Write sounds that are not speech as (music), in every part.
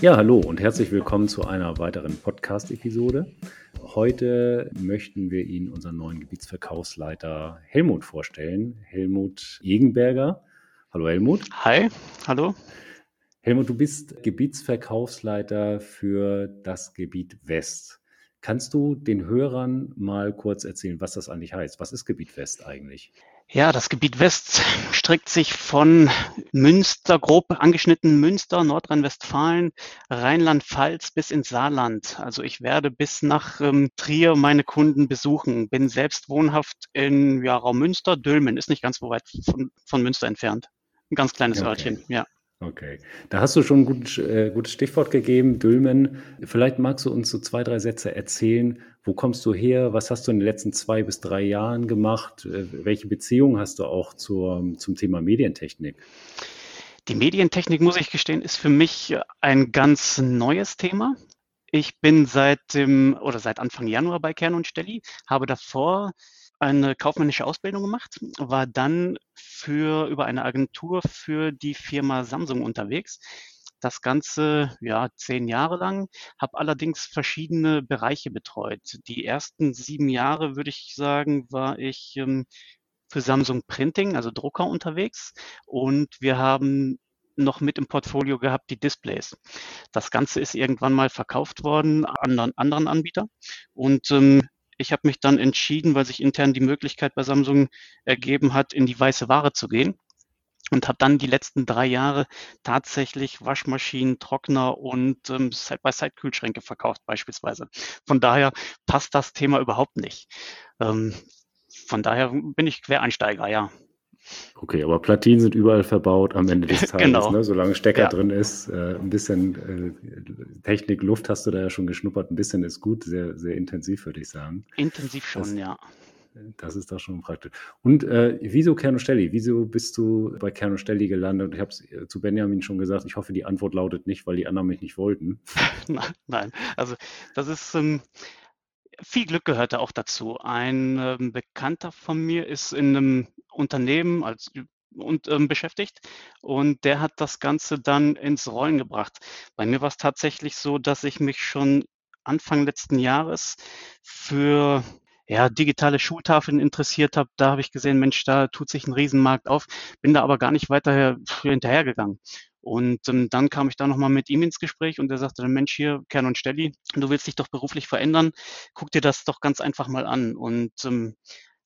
Ja, hallo und herzlich willkommen zu einer weiteren Podcast-Episode. Heute möchten wir Ihnen unseren neuen Gebietsverkaufsleiter Helmut vorstellen. Helmut Egenberger. Hallo Helmut. Hi, hallo. Helmut, du bist Gebietsverkaufsleiter für das Gebiet West. Kannst du den Hörern mal kurz erzählen, was das eigentlich heißt? Was ist Gebiet West eigentlich? Ja, das Gebiet West (laughs) streckt sich von Münster, grob angeschnitten Münster, Nordrhein-Westfalen, Rheinland-Pfalz bis ins Saarland. Also ich werde bis nach ähm, Trier meine Kunden besuchen. Bin selbst wohnhaft in ja, Raum Münster. Dülmen ist nicht ganz so weit von, von Münster entfernt. Ein ganz kleines okay. Örtchen, ja. Okay, da hast du schon ein gut, äh, gutes Stichwort gegeben, Dülmen. Vielleicht magst du uns so zwei, drei Sätze erzählen. Wo kommst du her? Was hast du in den letzten zwei bis drei Jahren gemacht? Äh, welche Beziehung hast du auch zur, zum Thema Medientechnik? Die Medientechnik, muss ich gestehen, ist für mich ein ganz neues Thema. Ich bin seit dem oder seit Anfang Januar bei Kern und Stelli, habe davor eine kaufmännische Ausbildung gemacht, war dann für, über eine Agentur für die Firma Samsung unterwegs. Das Ganze, ja, zehn Jahre lang, habe allerdings verschiedene Bereiche betreut. Die ersten sieben Jahre, würde ich sagen, war ich ähm, für Samsung Printing, also Drucker unterwegs. Und wir haben noch mit im Portfolio gehabt die Displays. Das Ganze ist irgendwann mal verkauft worden an anderen Anbieter. Und ähm, ich habe mich dann entschieden, weil sich intern die Möglichkeit bei Samsung ergeben hat, in die weiße Ware zu gehen und habe dann die letzten drei Jahre tatsächlich Waschmaschinen, Trockner und ähm, Side-by-Side-Kühlschränke verkauft beispielsweise. Von daher passt das Thema überhaupt nicht. Ähm, von daher bin ich Quereinsteiger, ja. Okay, aber Platinen sind überall verbaut am Ende des (laughs) Tages, genau. ne? solange Stecker ja. drin ist. Äh, ein bisschen äh, Technik, Luft hast du da ja schon geschnuppert. Ein bisschen ist gut, sehr, sehr intensiv, würde ich sagen. Intensiv schon, das, ja. Das ist doch schon praktisch. Und äh, wieso Kernostelli? Wieso bist du bei Kernostelli gelandet? Ich habe es äh, zu Benjamin schon gesagt. Ich hoffe, die Antwort lautet nicht, weil die anderen mich nicht wollten. (laughs) Nein, also das ist. Ähm, viel Glück gehörte auch dazu. Ein ähm, Bekannter von mir ist in einem Unternehmen als und ähm, beschäftigt und der hat das Ganze dann ins Rollen gebracht. Bei mir war es tatsächlich so, dass ich mich schon Anfang letzten Jahres für ja, digitale Schultafeln interessiert habe. Da habe ich gesehen, Mensch, da tut sich ein Riesenmarkt auf, bin da aber gar nicht weiter hinterhergegangen. Und ähm, dann kam ich da nochmal mit ihm ins Gespräch und er sagte dann, Mensch, hier, Kern und Stelli, du willst dich doch beruflich verändern, guck dir das doch ganz einfach mal an. Und ähm,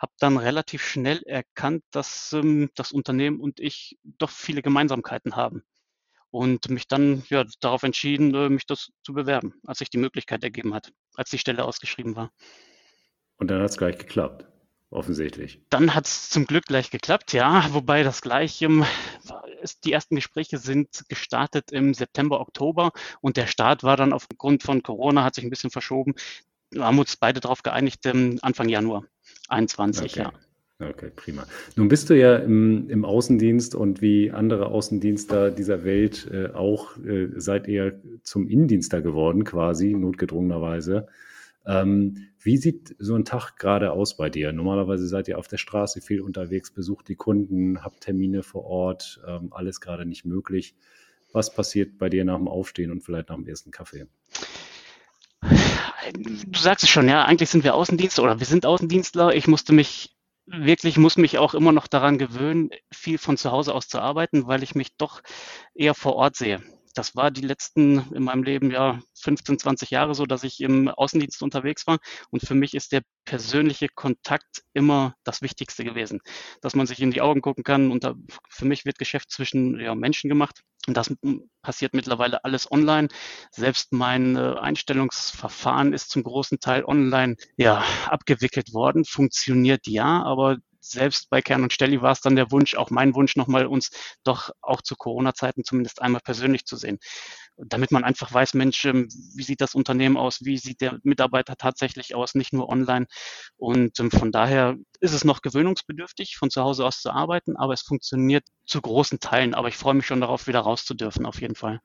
habe dann relativ schnell erkannt, dass ähm, das Unternehmen und ich doch viele Gemeinsamkeiten haben. Und mich dann ja, darauf entschieden, äh, mich das zu bewerben, als sich die Möglichkeit ergeben hat, als die Stelle ausgeschrieben war. Und dann hat es gleich geklappt offensichtlich. Dann hat es zum Glück gleich geklappt, ja. Wobei das gleich im, ist, die ersten Gespräche sind gestartet im September, Oktober und der Start war dann aufgrund von Corona, hat sich ein bisschen verschoben. Wir haben uns beide darauf geeinigt, Anfang Januar 21, okay. ja. Okay, prima. Nun bist du ja im, im, Außendienst und wie andere Außendienster dieser Welt äh, auch äh, seid ihr zum Innendienster geworden, quasi, notgedrungenerweise. Ähm, wie sieht so ein Tag gerade aus bei dir? Normalerweise seid ihr auf der Straße viel unterwegs, besucht die Kunden, habt Termine vor Ort, ähm, alles gerade nicht möglich. Was passiert bei dir nach dem Aufstehen und vielleicht nach dem ersten Kaffee? Du sagst es schon, ja, eigentlich sind wir Außendienstler oder wir sind Außendienstler. Ich musste mich wirklich, muss mich auch immer noch daran gewöhnen, viel von zu Hause aus zu arbeiten, weil ich mich doch eher vor Ort sehe das war die letzten in meinem Leben ja 15, 20 Jahre so, dass ich im Außendienst unterwegs war. Und für mich ist der persönliche Kontakt immer das Wichtigste gewesen, dass man sich in die Augen gucken kann. Und da, für mich wird Geschäft zwischen ja, Menschen gemacht. Und das passiert mittlerweile alles online. Selbst mein äh, Einstellungsverfahren ist zum großen Teil online ja, abgewickelt worden. Funktioniert ja, aber selbst bei Kern und Stelli war es dann der Wunsch, auch mein Wunsch nochmal uns doch auch zu Corona-Zeiten zumindest einmal persönlich zu sehen. Damit man einfach weiß, Mensch, ähm, wie sieht das Unternehmen aus? Wie sieht der Mitarbeiter tatsächlich aus? Nicht nur online. Und ähm, von daher ist es noch gewöhnungsbedürftig, von zu Hause aus zu arbeiten, aber es funktioniert zu großen Teilen. Aber ich freue mich schon darauf, wieder raus zu dürfen, auf jeden Fall.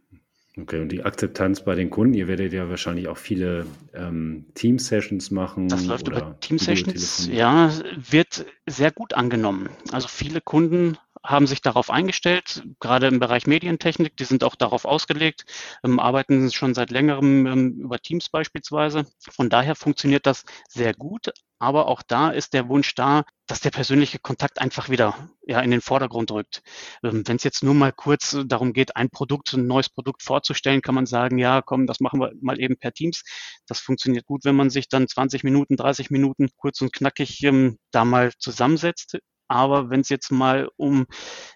Okay, und die Akzeptanz bei den Kunden, ihr werdet ja wahrscheinlich auch viele ähm, Team-Sessions machen. Das läuft über Team-Sessions, ja, wird sehr gut angenommen. Also viele Kunden haben sich darauf eingestellt, gerade im Bereich Medientechnik, die sind auch darauf ausgelegt, ähm, arbeiten schon seit längerem ähm, über Teams beispielsweise. Von daher funktioniert das sehr gut, aber auch da ist der Wunsch da, dass der persönliche Kontakt einfach wieder ja, in den Vordergrund rückt. Ähm, Wenn es jetzt nur mal kurz darum geht, ein Produkt, ein neues Produkt vorzustellen, kann man sagen, ja, komm, das machen wir mal eben per Teams. Das funktioniert gut, wenn man sich dann 20 Minuten, 30 Minuten kurz und knackig ähm, da mal zusammensetzt. Aber wenn es jetzt mal um,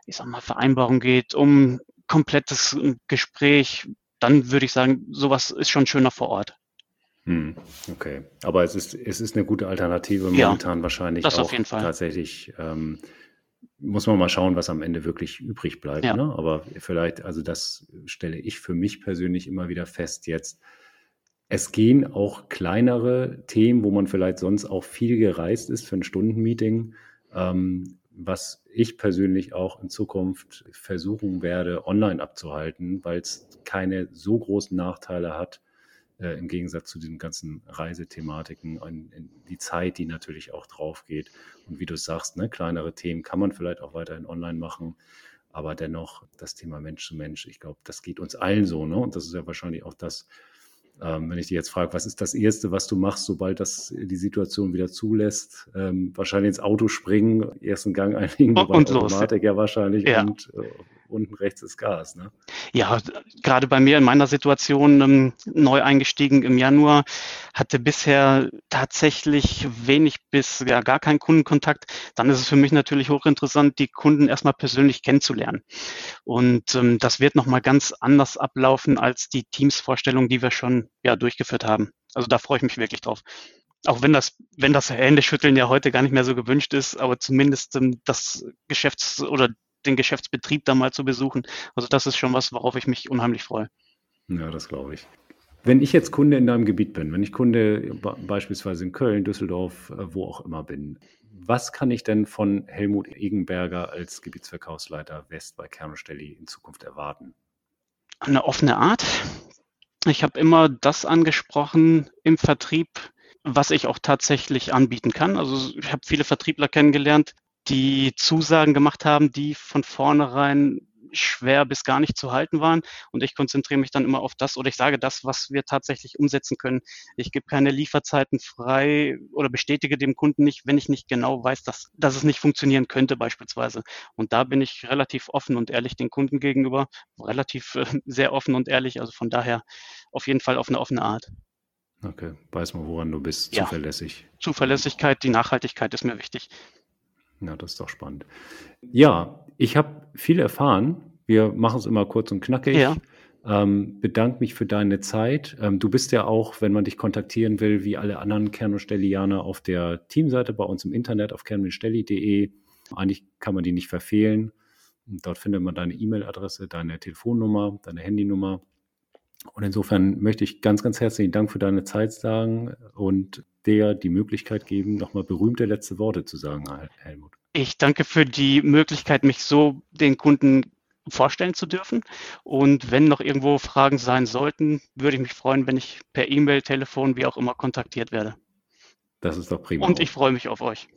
ich sag mal, Vereinbarung geht, um komplettes äh, Gespräch, dann würde ich sagen, sowas ist schon schöner vor Ort. Hm, okay, aber es ist, es ist eine gute Alternative Ja, momentan wahrscheinlich das auf auch jeden Fall. tatsächlich. Ähm, muss man mal schauen, was am Ende wirklich übrig bleibt. Ja. Ne? Aber vielleicht, also das stelle ich für mich persönlich immer wieder fest jetzt. Es gehen auch kleinere Themen, wo man vielleicht sonst auch viel gereist ist für ein Stundenmeeting, ähm, was ich persönlich auch in Zukunft versuchen werde, online abzuhalten, weil es keine so großen Nachteile hat, äh, im Gegensatz zu diesen ganzen Reisethematiken und die Zeit, die natürlich auch drauf geht. Und wie du sagst, ne, kleinere Themen kann man vielleicht auch weiterhin online machen, aber dennoch das Thema Mensch zu Mensch, ich glaube, das geht uns allen so. Ne? Und das ist ja wahrscheinlich auch das, ähm, wenn ich dich jetzt frage, was ist das Erste, was du machst, sobald das die Situation wieder zulässt? Ähm, wahrscheinlich ins Auto springen, ersten Gang (laughs) einlegen, Und, und los. Automatik ja wahrscheinlich Ja. und äh, unten rechts ist Gas. Ne? Ja, gerade bei mir in meiner Situation, ähm, neu eingestiegen im Januar, hatte bisher tatsächlich wenig bis ja gar keinen Kundenkontakt. Dann ist es für mich natürlich hochinteressant, die Kunden erstmal persönlich kennenzulernen. Und ähm, das wird nochmal ganz anders ablaufen als die Teams-Vorstellung, die wir schon ja durchgeführt haben. Also da freue ich mich wirklich drauf. Auch wenn das, wenn das Händeschütteln ja heute gar nicht mehr so gewünscht ist, aber zumindest ähm, das Geschäfts- oder den Geschäftsbetrieb da mal zu besuchen. Also das ist schon was, worauf ich mich unheimlich freue. Ja, das glaube ich. Wenn ich jetzt Kunde in deinem Gebiet bin, wenn ich Kunde be- beispielsweise in Köln, Düsseldorf, äh, wo auch immer bin, was kann ich denn von Helmut Egenberger als Gebietsverkaufsleiter West bei Kernstelli in Zukunft erwarten? Eine offene Art. Ich habe immer das angesprochen im Vertrieb, was ich auch tatsächlich anbieten kann. Also ich habe viele Vertriebler kennengelernt, die Zusagen gemacht haben, die von vornherein schwer bis gar nicht zu halten waren. Und ich konzentriere mich dann immer auf das oder ich sage das, was wir tatsächlich umsetzen können. Ich gebe keine Lieferzeiten frei oder bestätige dem Kunden nicht, wenn ich nicht genau weiß, dass, dass es nicht funktionieren könnte beispielsweise. Und da bin ich relativ offen und ehrlich den Kunden gegenüber, relativ äh, sehr offen und ehrlich. Also von daher auf jeden Fall auf eine offene Art. Okay, weiß mal, woran du bist, Ja. zuverlässig. Zuverlässigkeit, die Nachhaltigkeit ist mir wichtig. Ja, das ist doch spannend. Ja, ich habe viel erfahren. Wir machen es immer kurz und knackig. Ja. Ähm, bedanke mich für deine Zeit. Ähm, du bist ja auch, wenn man dich kontaktieren will, wie alle anderen Kern- und Stellianer auf der Teamseite bei uns im Internet auf kernundstelli.de. Eigentlich kann man die nicht verfehlen. Und dort findet man deine E-Mail-Adresse, deine Telefonnummer, deine Handynummer. Und insofern möchte ich ganz, ganz herzlichen Dank für deine Zeit sagen und dir die Möglichkeit geben, nochmal berühmte letzte Worte zu sagen, Hel- Helmut. Ich danke für die Möglichkeit, mich so den Kunden vorstellen zu dürfen. Und wenn noch irgendwo Fragen sein sollten, würde ich mich freuen, wenn ich per E-Mail, Telefon, wie auch immer kontaktiert werde. Das ist doch prima. Und ich freue mich auf euch.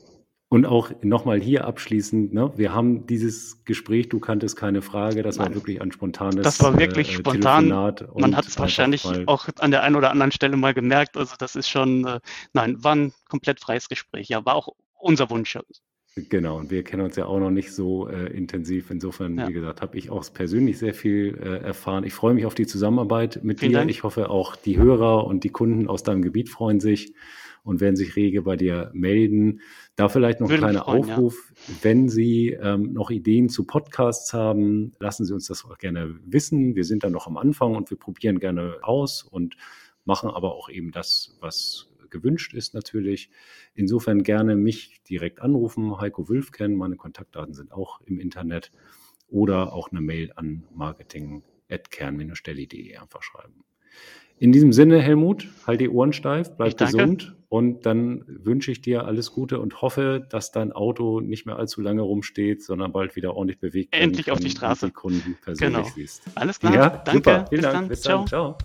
Und auch nochmal hier abschließend, ne, wir haben dieses Gespräch, du kanntest keine Frage, das war Nein. wirklich ein spontanes Das war wirklich äh, spontan. Telefonat Man hat es wahrscheinlich auch an der einen oder anderen Stelle mal gemerkt. Also das ist schon, äh, nein, war ein komplett freies Gespräch. Ja, war auch unser Wunsch. Genau, und wir kennen uns ja auch noch nicht so äh, intensiv. Insofern, Ja. wie gesagt, habe ich auch persönlich sehr viel äh, erfahren. Ich freue mich auf die Zusammenarbeit mit Vielen dir. Dank. Ich hoffe, auch die Hörer und die Kunden aus deinem Gebiet freuen sich und werden sich rege bei dir melden. Da vielleicht noch ein kleiner freuen, ja. Aufruf. Wenn Sie ähm, noch Ideen zu Podcasts haben, lassen Sie uns das auch gerne wissen. Wir sind da noch am Anfang und wir probieren gerne aus und machen aber auch eben das, was gewünscht ist natürlich. Insofern gerne mich direkt anrufen, Heiko Wülf kennen. Meine Kontaktdaten sind auch im Internet oder auch eine Mail an marketing.kern-stelli.de einfach schreiben. In diesem Sinne, Helmut, halt die Ohren steif, bleib gesund und dann wünsche ich dir alles Gute und hoffe, dass dein Auto nicht mehr allzu lange rumsteht, sondern bald wieder ordentlich bewegt werden Endlich auf die Straße. Kunden persönlich Genau. siehst. Alles klar. Ja, Danke. super. Vielen Bis Dank. dann. Bis Ciao. dann. Ciao.